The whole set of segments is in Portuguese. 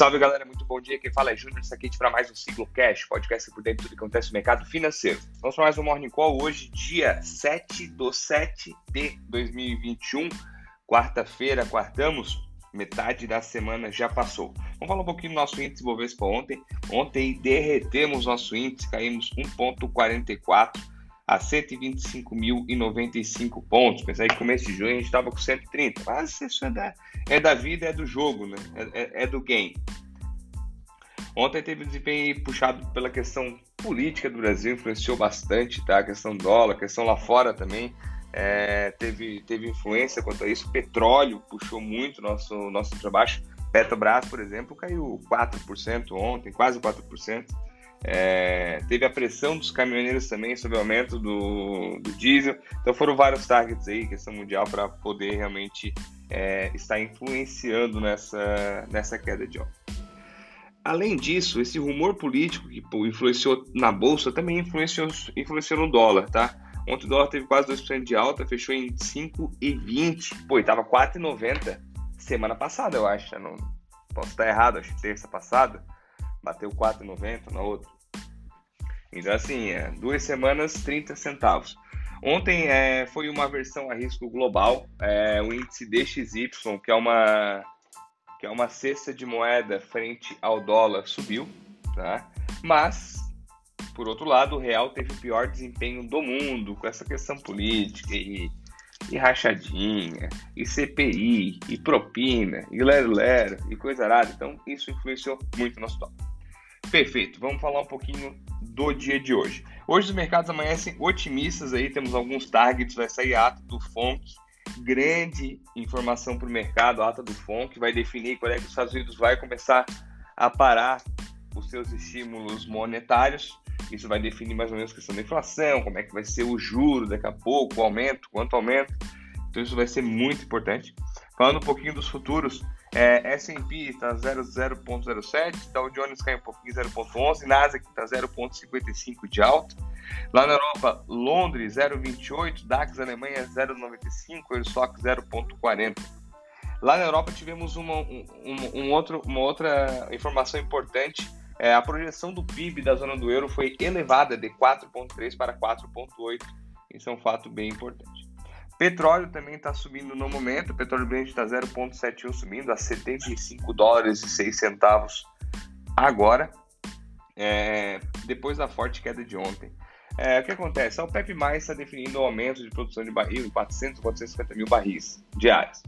Salve galera, muito bom dia. Quem fala é Júnior Saquete para mais um Ciclo Cash, podcast por dentro de tudo que acontece no mercado financeiro. Vamos para mais um Morning Call hoje, dia 7 do 7 de 2021, quarta-feira, quartamos, metade da semana já passou. Vamos falar um pouquinho do nosso índice Bovespa ontem. Ontem derretemos nosso índice, caímos 1,44 a 125.095 pontos. Pensar que começo de junho a gente estava com 130, mas isso é da, é da vida, é do jogo, né? é, é, é do game. Ontem teve um desempenho puxado pela questão política do Brasil, influenciou bastante, tá? A questão dólar, a questão lá fora também. É, teve, teve influência quanto a isso. Petróleo puxou muito nosso, nosso para baixo. Petrobras, por exemplo, caiu 4% ontem, quase 4%. É, teve a pressão dos caminhoneiros também sobre o aumento do, do diesel. Então foram vários targets aí, questão mundial, para poder realmente é, estar influenciando nessa, nessa queda de óleo. Além disso, esse rumor político que pô, influenciou na bolsa também influenciou, influenciou no dólar, tá? Ontem o dólar teve quase 2% de alta, fechou em 5,20. Pô, e tava 4,90 semana passada, eu acho. Eu não posso estar errado, acho que terça passada bateu 4,90 na outra. Então, assim, é, duas semanas, 30 centavos. Ontem é, foi uma versão a risco global, é, o índice DXY, que é uma que é uma cesta de moeda frente ao dólar, subiu, tá? Mas, por outro lado, o real teve o pior desempenho do mundo com essa questão política e, e rachadinha, e CPI, e propina, e lero-lero, e coisa arada. Então, isso influenciou muito no nosso dólar. Perfeito, vamos falar um pouquinho do dia de hoje. Hoje os mercados amanhecem otimistas aí, temos alguns targets, vai sair a ata do FONC, grande informação para o mercado, a ata do FONC, vai definir quando é que os Estados Unidos vai começar a parar os seus estímulos monetários. Isso vai definir mais ou menos a questão da inflação, como é que vai ser o juro daqui a pouco, o aumento, quanto aumento. Então isso vai ser muito importante. Falando um pouquinho dos futuros, é, S&P está 0,07, Dow Jones cai um pouquinho 0,11, Nasdaq está 0,55 de alta. Lá na Europa, Londres 0,28, DAX Alemanha 0,95, Eurostock 0,40. Lá na Europa tivemos uma, um, um outro, uma outra informação importante. É, a projeção do PIB da zona do euro foi elevada de 4,3 para 4,8. Isso é um fato bem importante. Petróleo também está subindo no momento. O petróleo Brent está 0,71 subindo a 75 dólares e 6 centavos agora, é, depois da forte queda de ontem. É, o que acontece? A OPEP está definindo o aumento de produção de barril em 400, 450 mil barris diários.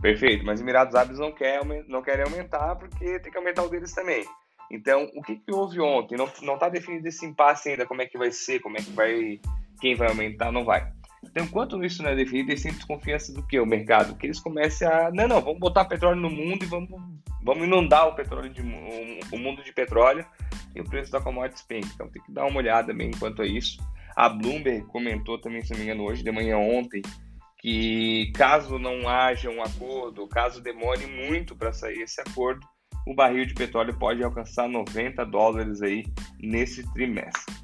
Perfeito, mas Emirados Árabes não, quer, não querem aumentar porque tem que aumentar o deles também. Então, o que, que houve ontem? Não está definido esse impasse ainda, como é que vai ser, como é que vai, quem vai aumentar, não vai. Então, enquanto isso não é definido, eles têm desconfiança do que? O mercado? Que eles comecem a. Não, não, vamos botar petróleo no mundo e vamos, vamos inundar o petróleo de, o, o mundo de petróleo e o preço da commodity despenca. Então tem que dar uma olhada bem enquanto a isso. A Bloomberg comentou também, se não me engano, hoje de manhã ontem, que caso não haja um acordo, caso demore muito para sair esse acordo, o barril de petróleo pode alcançar 90 dólares aí nesse trimestre.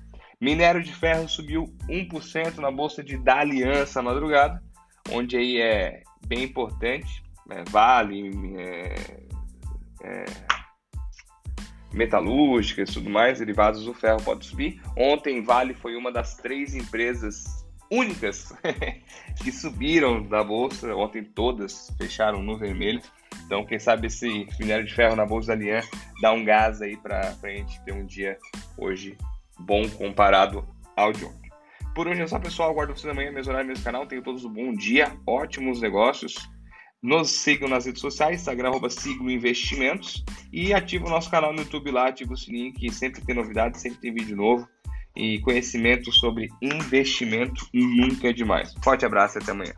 Minério de ferro subiu 1% na bolsa de Aliança madrugada, onde aí é bem importante, né? Vale, é, é, metalúrgicas e tudo mais, derivados do ferro pode subir. Ontem Vale foi uma das três empresas únicas que subiram da bolsa, ontem todas fecharam no vermelho. Então, quem sabe esse minério de ferro na bolsa da Aliança dá um gás aí para a gente ter um dia hoje bom comparado ao de ontem. Por hoje é só, pessoal. Aguardo vocês amanhã, mesmo horário, mesmo canal. Tenham todos um bom dia, ótimos negócios. Nos sigam nas redes sociais, Instagram, arroba Siglo Investimentos. E ativa o nosso canal no YouTube lá, ativa o sininho que sempre tem novidade, sempre tem vídeo novo. E conhecimento sobre investimento nunca é demais. Forte abraço e até amanhã.